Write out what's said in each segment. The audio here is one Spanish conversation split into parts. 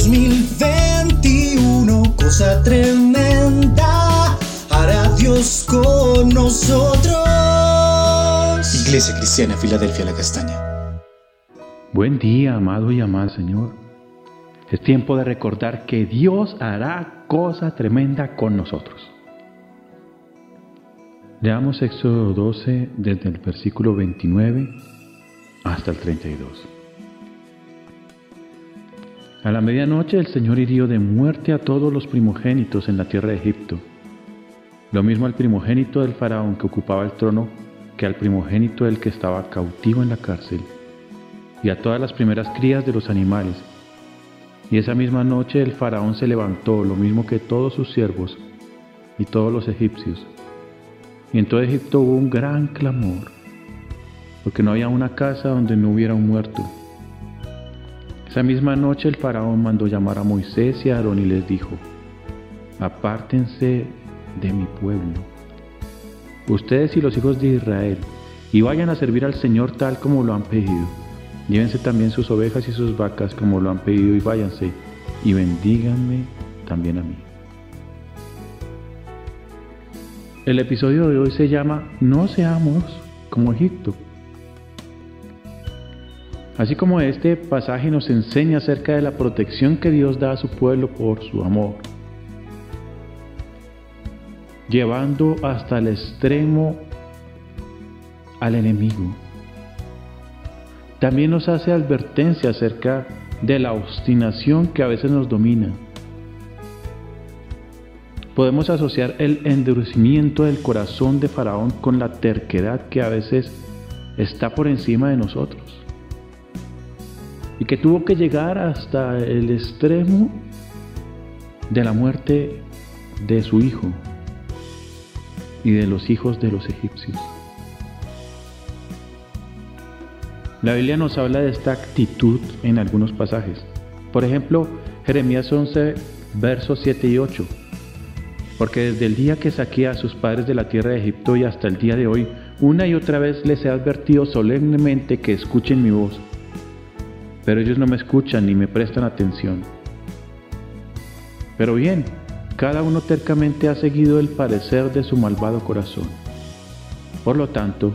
2021, cosa tremenda, hará Dios con nosotros. Iglesia Cristiana, Filadelfia, la Castaña. Buen día, amado y amada Señor. Es tiempo de recordar que Dios hará cosa tremenda con nosotros. Leamos Éxodo 12 desde el versículo 29 hasta el 32. A la medianoche el Señor hirió de muerte a todos los primogénitos en la tierra de Egipto, lo mismo al primogénito del faraón que ocupaba el trono que al primogénito del que estaba cautivo en la cárcel, y a todas las primeras crías de los animales. Y esa misma noche el faraón se levantó, lo mismo que todos sus siervos y todos los egipcios. Y en todo Egipto hubo un gran clamor, porque no había una casa donde no hubiera un muerto. Esa misma noche el faraón mandó llamar a Moisés y a Aarón y les dijo, apártense de mi pueblo, ustedes y los hijos de Israel, y vayan a servir al Señor tal como lo han pedido. Llévense también sus ovejas y sus vacas como lo han pedido y váyanse, y bendíganme también a mí. El episodio de hoy se llama No seamos como Egipto. Así como este pasaje nos enseña acerca de la protección que Dios da a su pueblo por su amor, llevando hasta el extremo al enemigo. También nos hace advertencia acerca de la obstinación que a veces nos domina. Podemos asociar el endurecimiento del corazón de Faraón con la terquedad que a veces está por encima de nosotros y que tuvo que llegar hasta el extremo de la muerte de su hijo y de los hijos de los egipcios. La Biblia nos habla de esta actitud en algunos pasajes. Por ejemplo, Jeremías 11, versos 7 y 8. Porque desde el día que saqué a sus padres de la tierra de Egipto y hasta el día de hoy, una y otra vez les he advertido solemnemente que escuchen mi voz pero ellos no me escuchan ni me prestan atención. Pero bien, cada uno tercamente ha seguido el parecer de su malvado corazón. Por lo tanto,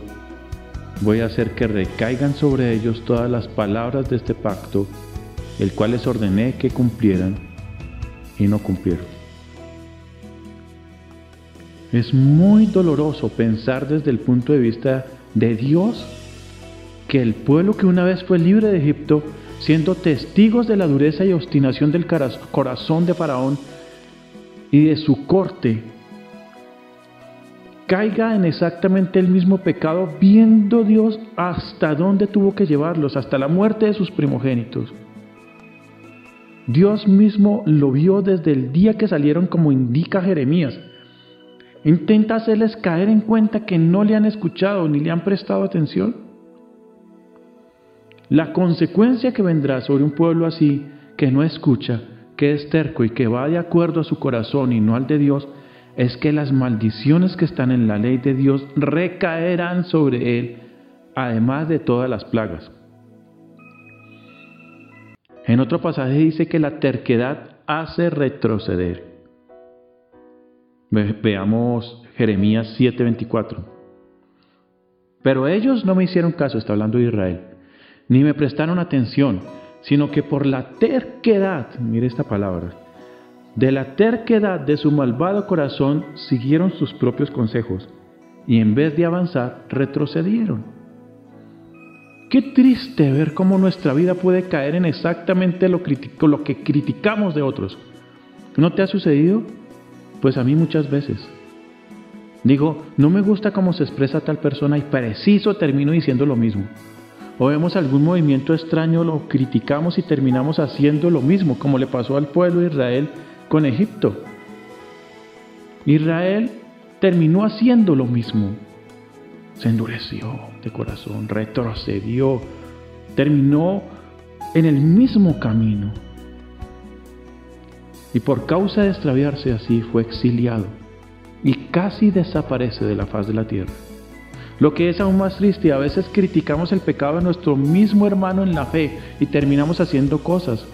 voy a hacer que recaigan sobre ellos todas las palabras de este pacto, el cual les ordené que cumplieran y no cumplieron. Es muy doloroso pensar desde el punto de vista de Dios que el pueblo que una vez fue libre de Egipto, siendo testigos de la dureza y obstinación del corazón de Faraón y de su corte, caiga en exactamente el mismo pecado, viendo Dios hasta dónde tuvo que llevarlos, hasta la muerte de sus primogénitos. Dios mismo lo vio desde el día que salieron, como indica Jeremías. Intenta hacerles caer en cuenta que no le han escuchado ni le han prestado atención. La consecuencia que vendrá sobre un pueblo así, que no escucha, que es terco y que va de acuerdo a su corazón y no al de Dios, es que las maldiciones que están en la ley de Dios recaerán sobre él, además de todas las plagas. En otro pasaje dice que la terquedad hace retroceder. veamos Jeremías 7:24. Pero ellos no me hicieron caso, está hablando de Israel ni me prestaron atención, sino que por la terquedad, mire esta palabra, de la terquedad de su malvado corazón siguieron sus propios consejos y en vez de avanzar retrocedieron. Qué triste ver cómo nuestra vida puede caer en exactamente lo, que criticamos de otros. ¿No te ha sucedido? Pues a mí muchas veces. Digo, no me gusta cómo se expresa tal persona y preciso termino diciendo lo mismo o vemos algún movimiento extraño, lo criticamos y terminamos haciendo lo mismo, como le pasó al pueblo de Israel con Egipto. Israel terminó haciendo lo mismo. Se endureció de corazón, retrocedió, terminó en el mismo camino. Y por causa de extraviarse así fue exiliado y casi desaparece de la faz de la tierra. Lo que es aún más triste, a veces criticamos el pecado de nuestro mismo hermano en la fe y terminamos haciendo cosas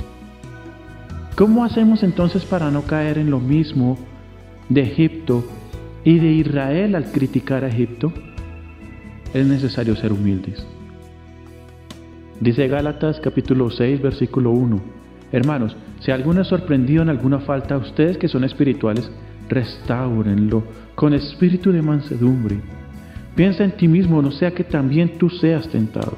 ¿Cómo hacemos entonces para no caer en lo mismo de Egipto y de Israel al criticar a Egipto? Es necesario ser humildes. Dice Gálatas capítulo 6 versículo 1. Hermanos, si alguno es sorprendido en alguna falta, ustedes que son espirituales, restáurenlo con espíritu de mansedumbre. Piensa en ti mismo, no sea que también tú seas tentado.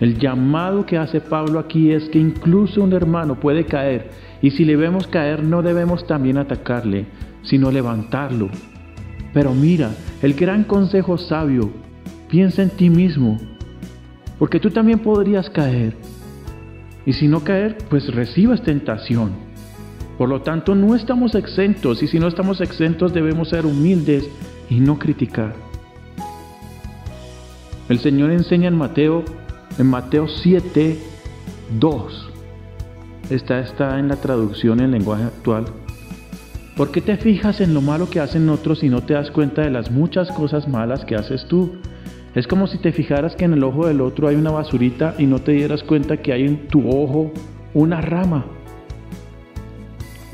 El llamado que hace Pablo aquí es que incluso un hermano puede caer y si le vemos caer no debemos también atacarle, sino levantarlo. Pero mira, el gran consejo sabio, piensa en ti mismo, porque tú también podrías caer. Y si no caer, pues recibas tentación. Por lo tanto, no estamos exentos y si no estamos exentos debemos ser humildes y no criticar. El Señor enseña en Mateo en Mateo 7, 2. Esta está en la traducción en lenguaje actual. ¿Por qué te fijas en lo malo que hacen otros y no te das cuenta de las muchas cosas malas que haces tú? Es como si te fijaras que en el ojo del otro hay una basurita y no te dieras cuenta que hay en tu ojo una rama.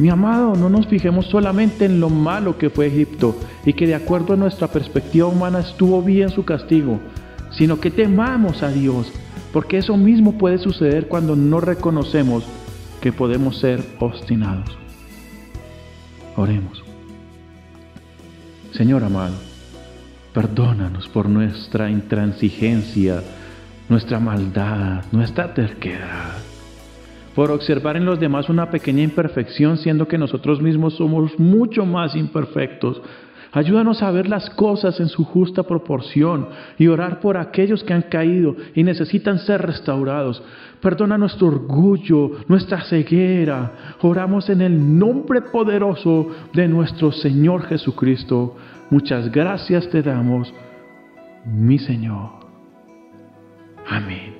Mi amado, no nos fijemos solamente en lo malo que fue Egipto y que de acuerdo a nuestra perspectiva humana estuvo bien su castigo, sino que temamos a Dios porque eso mismo puede suceder cuando no reconocemos que podemos ser obstinados. Oremos. Señor amado, perdónanos por nuestra intransigencia, nuestra maldad, nuestra terquedad, por observar en los demás una pequeña imperfección siendo que nosotros mismos somos mucho más imperfectos Ayúdanos a ver las cosas en su justa proporción y orar por aquellos que han caído y necesitan ser restaurados. Perdona nuestro orgullo, nuestra ceguera. Oramos en el nombre poderoso de nuestro Señor Jesucristo. Muchas gracias te damos, mi Señor. Amén.